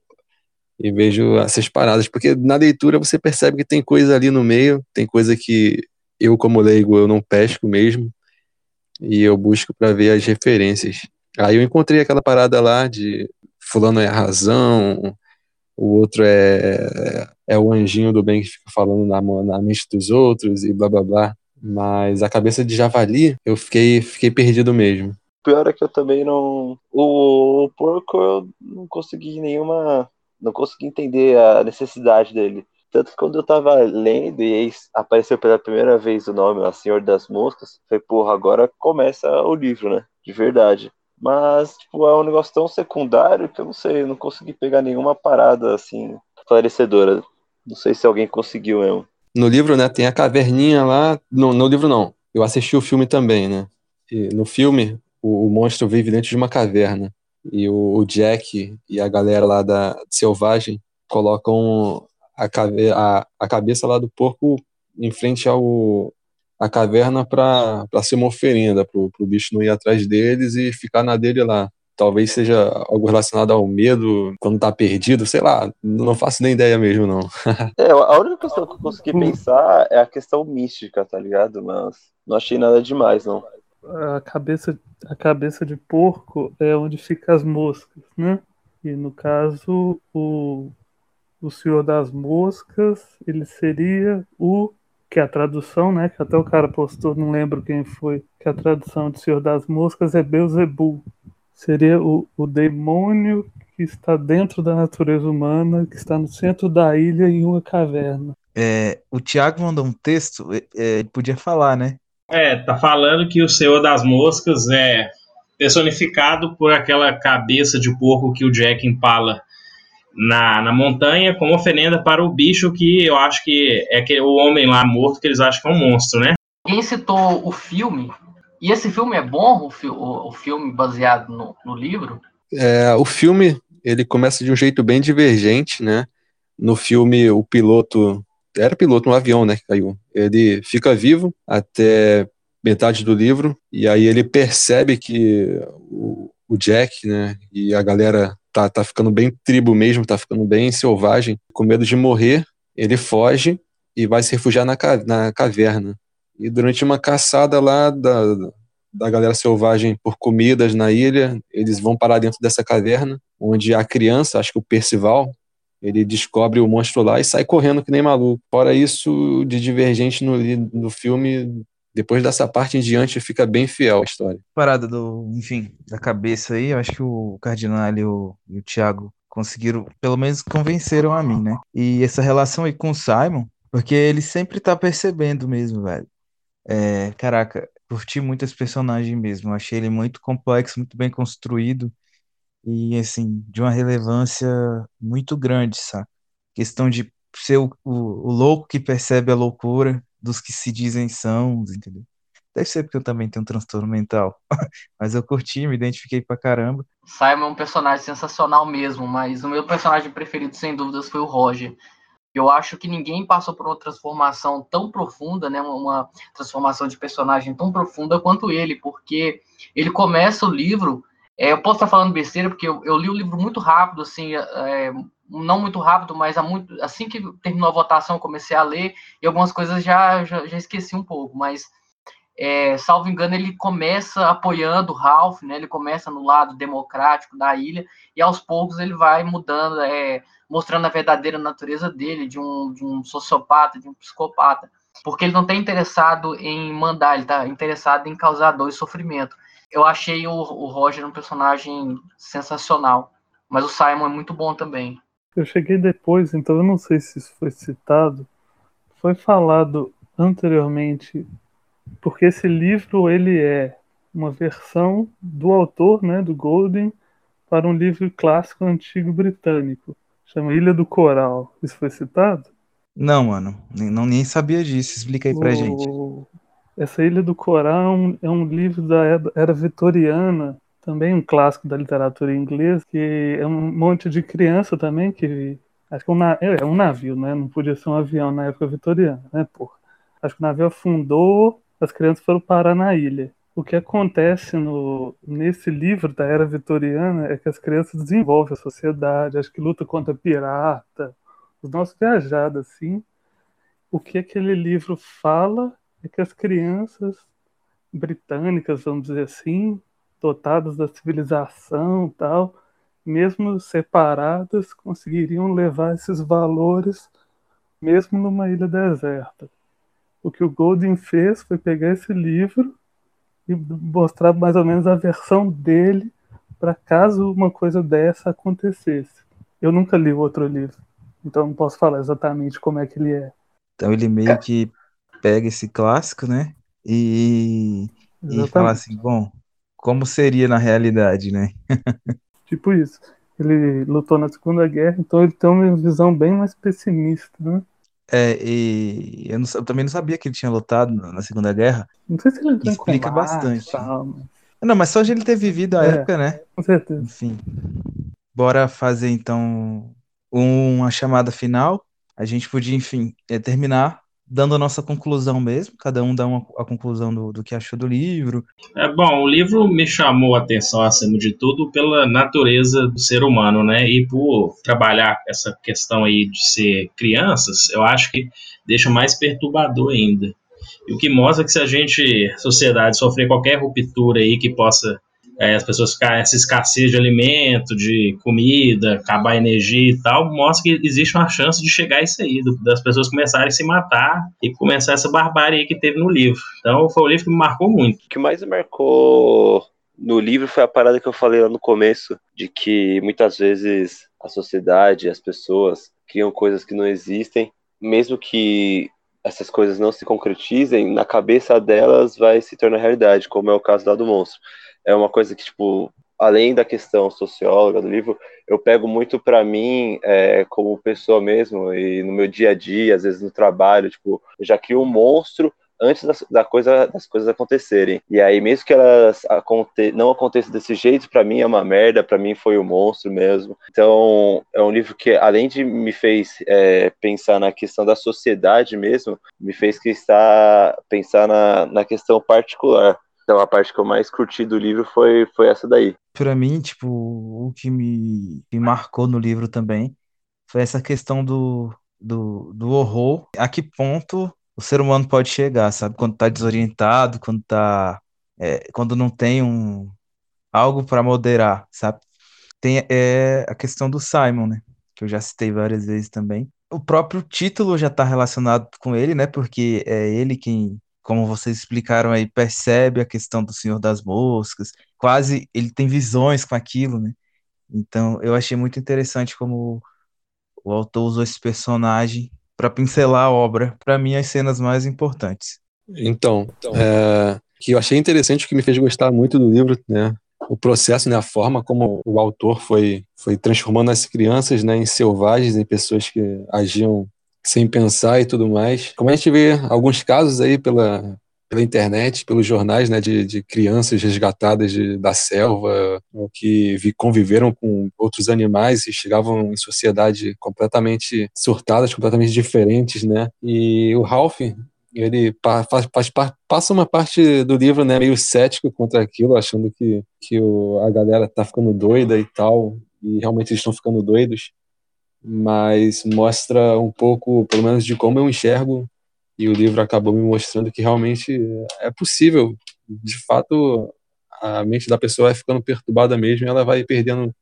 e vejo essas paradas, porque na leitura você percebe que tem coisa ali no meio, tem coisa que eu como leigo eu não pesco mesmo, e eu busco para ver as referências. Aí eu encontrei aquela parada lá de fulano é a razão, o outro é, é o anjinho do bem que fica falando na, na mente dos outros e blá blá blá. Mas a cabeça de javali, eu fiquei, fiquei perdido mesmo. Pior é que eu também não. O porco eu não consegui nenhuma. Não consegui entender a necessidade dele. Tanto que quando eu tava lendo e apareceu pela primeira vez o nome, O Senhor das Moscas, foi, porra, agora começa o livro, né? De verdade. Mas, tipo, é um negócio tão secundário que eu não sei, eu não consegui pegar nenhuma parada, assim, esclarecedora. Não sei se alguém conseguiu mesmo. No livro, né, tem a caverninha lá. No, no livro, não. Eu assisti o filme também, né? E no filme, o, o, monstro vive dentro de uma caverna. E o, o Jack e a galera lá da Selvagem colocam a, cave, a, a cabeça lá do porco em frente ao a caverna para ser uma oferenda, para o bicho não ir atrás deles e ficar na dele lá. Talvez seja algo relacionado ao medo quando tá perdido, sei lá, não faço nem ideia mesmo, não. é, a única questão que eu consegui pensar é a questão mística, tá ligado? Mas não achei nada demais, não. A cabeça, a cabeça de porco é onde ficam as moscas, né? E no caso, o, o Senhor das Moscas, ele seria o que é a tradução, né, que até o cara postou, não lembro quem foi, que a tradução de Senhor das Moscas é Beelzebub. Seria o, o demônio que está dentro da natureza humana, que está no centro da ilha em uma caverna. É, o Tiago mandou um texto, é, ele podia falar, né? É, tá falando que o Senhor das Moscas é personificado por aquela cabeça de porco que o Jack empala na, na montanha como oferenda para o bicho que eu acho que é que, o homem lá morto que eles acham que é um monstro, né? Quem citou o filme, e esse filme é bom, o, fi o, o filme baseado no, no livro? É, o filme, ele começa de um jeito bem divergente, né? No filme, o piloto, era piloto no avião, né, que caiu. Ele fica vivo até metade do livro, e aí ele percebe que o, o Jack, né, e a galera tá, tá ficando bem tribo mesmo, tá ficando bem selvagem, com medo de morrer, ele foge e vai se refugiar na, na caverna. E durante uma caçada lá da, da galera selvagem por comidas na ilha, eles vão parar dentro dessa caverna, onde a criança, acho que o Percival, ele descobre o monstro lá e sai correndo que nem maluco. Fora isso, de divergente no, no filme, depois dessa parte em diante fica bem fiel a história. Parada do, enfim, da cabeça aí, eu acho que o Cardinal e o, e o Thiago conseguiram, pelo menos convenceram a mim, né? E essa relação aí com o Simon, porque ele sempre tá percebendo mesmo, velho. É, caraca, curti muito esse personagem mesmo. Achei ele muito complexo, muito bem construído e, assim, de uma relevância muito grande, sabe? Questão de ser o, o, o louco que percebe a loucura dos que se dizem são, entendeu? Deve ser porque eu também tenho um transtorno mental. Mas eu curti, me identifiquei pra caramba. Simon é um personagem sensacional mesmo, mas o meu personagem preferido, sem dúvidas, foi o Roger. Eu acho que ninguém passou por uma transformação tão profunda, né, uma transformação de personagem tão profunda quanto ele, porque ele começa o livro. É, eu posso estar falando besteira, porque eu, eu, li o livro muito rápido, assim, é, não muito rápido, mas muito, assim que terminou a votação, comecei a ler e algumas coisas já, já, já esqueci um pouco, mas é, salvo engano, ele começa apoiando o Ralph, né? Ele começa no lado democrático da ilha e aos poucos ele vai mudando, é, mostrando a verdadeira natureza dele, de um, de um sociopata, de um psicopata, porque ele não está interessado em mandar, ele está interessado em causar dor e sofrimento. Eu achei o, o Roger um personagem sensacional, mas o Simon é muito bom também. Eu cheguei depois, então eu não sei se isso foi citado. Foi falado anteriormente porque esse livro ele é uma versão do autor, né, do Golden, para um livro clássico antigo britânico, chama Ilha do Coral. Isso foi citado? Não, mano, nem, não nem sabia disso. Explica aí pra o... gente. Essa Ilha do Coral é um, é um livro da era vitoriana, também um clássico da literatura inglesa, que é um monte de criança também que acho que é um, é um navio, né? Não podia ser um avião na época vitoriana, né, porra? Acho que o navio afundou as crianças foram parar na ilha. O que acontece no, nesse livro da era vitoriana é que as crianças desenvolvem a sociedade, acho que luta contra pirata, os nossos viajados, assim. O que aquele livro fala é que as crianças britânicas, vamos dizer assim, dotadas da civilização tal, mesmo separadas, conseguiriam levar esses valores mesmo numa ilha deserta. O que o Golden fez foi pegar esse livro e mostrar mais ou menos a versão dele para caso uma coisa dessa acontecesse. Eu nunca li o outro livro, então não posso falar exatamente como é que ele é. Então ele meio que pega esse clássico, né? E, e fala assim, bom, como seria na realidade, né? tipo isso. Ele lutou na Segunda Guerra, então ele tem uma visão bem mais pessimista, né? É, e eu, não, eu também não sabia que ele tinha lutado na Segunda Guerra. Não sei se ele entrou Explica combate, bastante. Tal, mas... Não, mas só de ele ter vivido a É. época, né? Com certeza. Enfim. Bora fazer então uma chamada final. A gente podia, enfim, é, terminar dando a nossa conclusão mesmo. Cada um dá uma, a conclusão do, do que achou do livro. É bom, o livro me chamou a atenção acima de tudo pela natureza do ser humano, né? E por trabalhar essa questão aí de ser crianças, eu acho que deixa mais perturbador ainda. E o que mostra que se a gente, sociedade, sofrer qualquer ruptura aí que possa é, as pessoas ficarem essa escassez de alimento, de comida, acabar energia e tal, mostra que existe uma chance de chegar a isso aí, das pessoas começarem a se matar e começar essa barbárie que teve no livro. Então foi um livro que me marcou muito. O que mais me marcou no livro foi a parada que eu falei lá no começo, de que muitas vezes a sociedade, as pessoas criam coisas que não existem, mesmo que essas coisas não se concretizem, na cabeça delas vai se tornar realidade, como é o caso lá do monstro. É uma coisa que, tipo, além da questão socióloga do livro, eu pego muito pra mim é, como pessoa mesmo e no meu dia a dia, às vezes no trabalho, tipo, eu já crio um monstro antes das, da coisa, das coisas acontecerem. E aí, mesmo que elas aconte não aconteçam desse jeito, pra mim é uma merda, pra mim foi o um monstro mesmo. Então, é um livro que, além de me fez é, pensar na questão da sociedade mesmo, me fez pensar na, na questão particular. Então, a parte que eu mais curti do livro foi, foi essa daí. Pra mim, tipo, o que me, me marcou no livro também foi essa questão do, do, do horror. A que ponto o ser humano pode chegar, sabe? Quando tá desorientado, quando tá, é, quando não tem um, algo para moderar, sabe? Tem é, a questão do Simon, né? Que eu já citei várias vezes também. O próprio título já está relacionado com ele, né? Porque é ele quem, como vocês explicaram aí, percebe a questão do Senhor das Moscas. Quase ele tem visões com aquilo, né? Então eu achei muito interessante como o autor usou esse personagem para pincelar a obra, para mim as cenas mais importantes. Então, é, que eu achei interessante, que me fez gostar muito do livro, né? O processo, né, a forma como o autor foi, foi transformando as crianças né, em selvagens, em pessoas que agiam sem pensar e tudo mais. Como a gente vê alguns casos aí pela, pela internet, pelos jornais, né, de, de crianças resgatadas de, da selva, que vi, conviveram com outros animais e chegavam em sociedade completamente surtadas, completamente diferentes, né? E o Ralph, ele faz, faz, passa uma parte do livro né, meio cético contra aquilo, achando que, que o, a galera tá ficando doida e tal, e realmente eles estão ficando doidos, mas mostra um pouco, pelo menos, de como eu enxergo, e o livro acabou me mostrando que realmente é possível, de fato, a mente da pessoa vai ficando perturbada mesmo, ela vai perdendo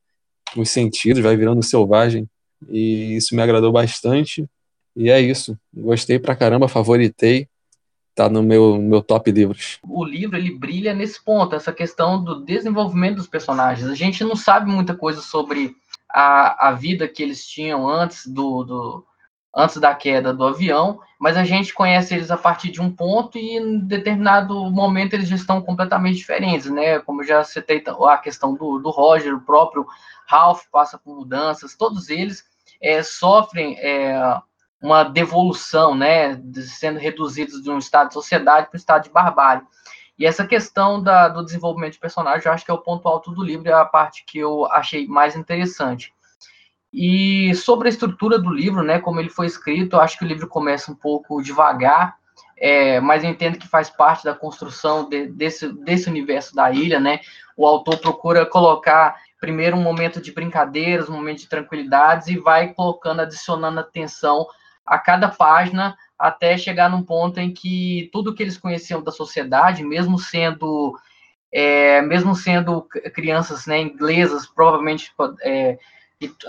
os sentidos, vai virando selvagem, e isso me agradou bastante e é isso. Gostei pra caramba, favoritei. Tá no meu, meu top livros. O livro ele brilha nesse ponto, essa questão do desenvolvimento dos personagens. A gente não sabe muita coisa sobre a, a vida que eles tinham antes do, do antes da queda do avião, mas a gente conhece eles a partir de um ponto e em determinado momento eles já estão completamente diferentes, né? Como já citei a questão do, do Roger, o próprio Ralph passa por mudanças, todos eles é, sofrem é, uma devolução, né, sendo reduzidos de um estado de sociedade para um estado de barbárie. E essa questão da, do desenvolvimento de personagem, eu acho que é o ponto alto do livro, é a parte que eu achei mais interessante. E sobre a estrutura do livro, né, como ele foi escrito, eu acho que o livro começa um pouco devagar, é, mas eu entendo que faz parte da construção de, desse, desse universo da ilha, né? O autor procura colocar primeiro um momento de brincadeiras, um momento de tranquilidades e vai colocando, adicionando atenção a cada página até chegar num ponto em que tudo que eles conheciam da sociedade, mesmo sendo é, mesmo sendo crianças né, inglesas, provavelmente é,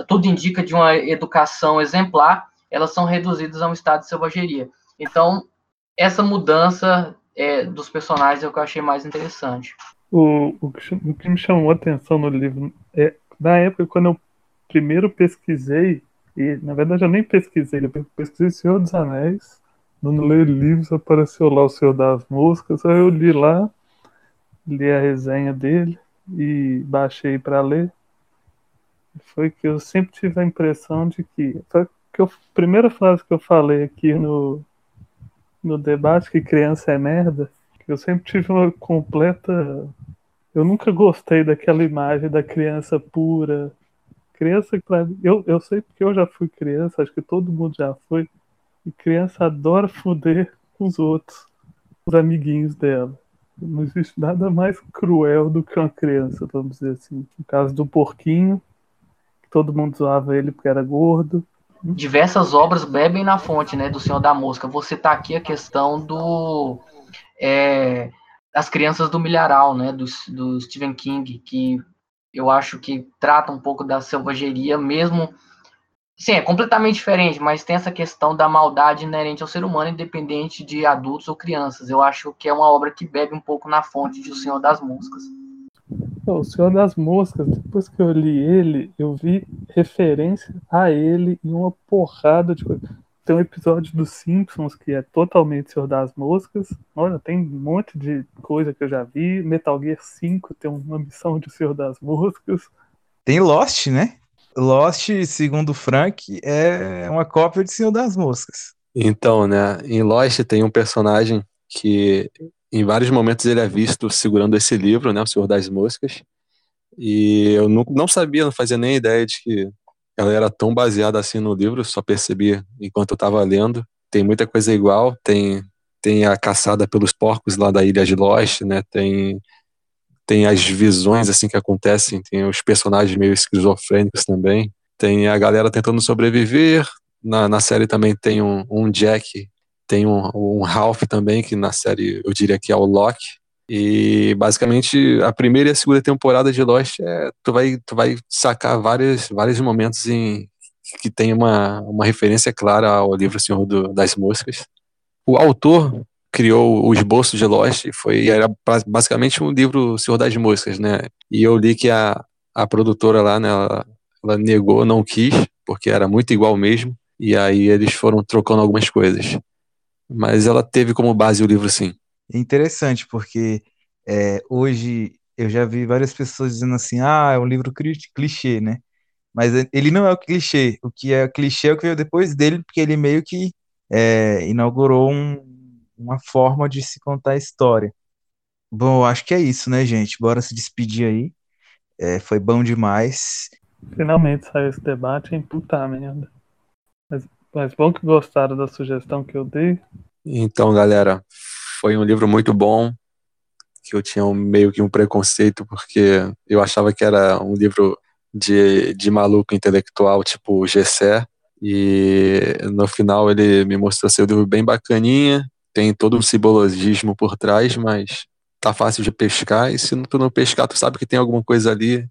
tudo indica de uma educação exemplar, elas são reduzidas a um estado de selvageria. Então, essa mudança é, dos personagens é o que eu achei mais interessante. O, o, que, o que me chamou a atenção no livro é, na época, quando eu primeiro pesquisei e, na verdade, eu nem pesquisei, eu pesquisei Senhor dos Anéis. No ler livros apareceu lá o Senhor das Moscas, aí eu li lá, li a resenha dele e baixei para ler. Foi que eu sempre tive a impressão de que. Foi que eu, a primeira frase que eu falei aqui no, no debate, que criança é merda, que eu sempre tive uma completa. Eu nunca gostei daquela imagem da criança pura, criança, eu, eu sei porque eu já fui criança, acho que todo mundo já foi. E criança adora foder com os outros, os amiguinhos dela. Não existe nada mais cruel do que uma criança, vamos dizer assim. No caso do porquinho, todo mundo zoava ele porque era gordo. Diversas obras bebem na fonte, né, do Senhor da Mosca. Você tá aqui a questão do é, das crianças do milharal, né, do, do Stephen King, que eu acho que trata um pouco da selvageria, mesmo. Sim, é completamente diferente, mas tem essa questão da maldade inerente ao ser humano, independente de adultos ou crianças. Eu acho que é uma obra que bebe um pouco na fonte de O Senhor das Moscas. O Senhor das Moscas, depois que eu li ele, eu vi referência a ele em uma porrada de coisas. Tem um episódio dos Simpsons que é totalmente Senhor das Moscas. Olha, tem um monte de coisa que eu já vi. Metal Gear 5 tem uma missão de Senhor das Moscas. Tem Lost, né? Lost, segundo Frank, é uma cópia de Senhor das Moscas. Então, né? Em Lost tem um personagem que em vários momentos ele é visto segurando esse livro, né? O Senhor das Moscas. E eu não, não sabia, não fazia nem ideia de que ela era tão baseada assim no livro, só percebi enquanto eu estava lendo. Tem muita coisa igual, tem tem a caçada pelos porcos lá da ilha de Lost, né? Tem tem as visões assim que acontecem, tem os personagens meio esquizofrênicos também. Tem a galera tentando sobreviver. Na, na série também tem um, um Jack, tem um, um Ralph também, que na série eu diria que é o Loki. E basicamente a primeira e a segunda temporada de Lost é, tu vai tu vai sacar vários vários momentos em que tem uma, uma referência clara ao livro Senhor do, das Moscas. O autor criou o esboço de Lost foi era basicamente um livro Senhor das Moscas, né? E eu li que a, a produtora lá, né, ela, ela negou, não quis, porque era muito igual mesmo. E aí eles foram trocando algumas coisas. mas ela teve como base o livro sim. É interessante, porque é, hoje eu já vi várias pessoas dizendo assim, ah, é um livro clichê, né? Mas ele não é o clichê. O que é clichê é o que veio depois dele, porque ele meio que é, inaugurou um, uma forma de se contar a história. Bom, acho que é isso, né, gente? Bora se despedir aí. É, foi bom demais. Finalmente saiu esse debate, hein? Puta merda. Mas, mas bom que gostaram da sugestão que eu dei. Então, galera, foi um livro muito bom. Que eu tinha um, meio que um preconceito, porque eu achava que era um livro de, de maluco intelectual, tipo Gessé. E no final ele me mostrou ser um livro bem bacaninha. Tem todo um simbologismo por trás, mas tá fácil de pescar. E se tu não pescar, tu sabe que tem alguma coisa ali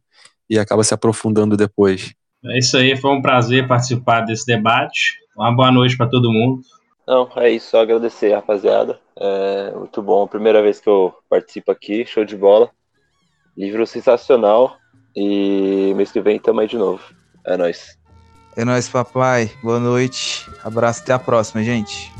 e acaba se aprofundando depois. É isso aí, foi um prazer participar desse debate. Uma boa noite para todo mundo. Não, é isso, só agradecer, rapaziada. É muito bom, primeira vez que eu participo aqui, show de bola. Livro sensacional. E mês que vem tamo aí de novo. É nóis. É nóis, papai. Boa noite. Abraço, até a próxima, gente.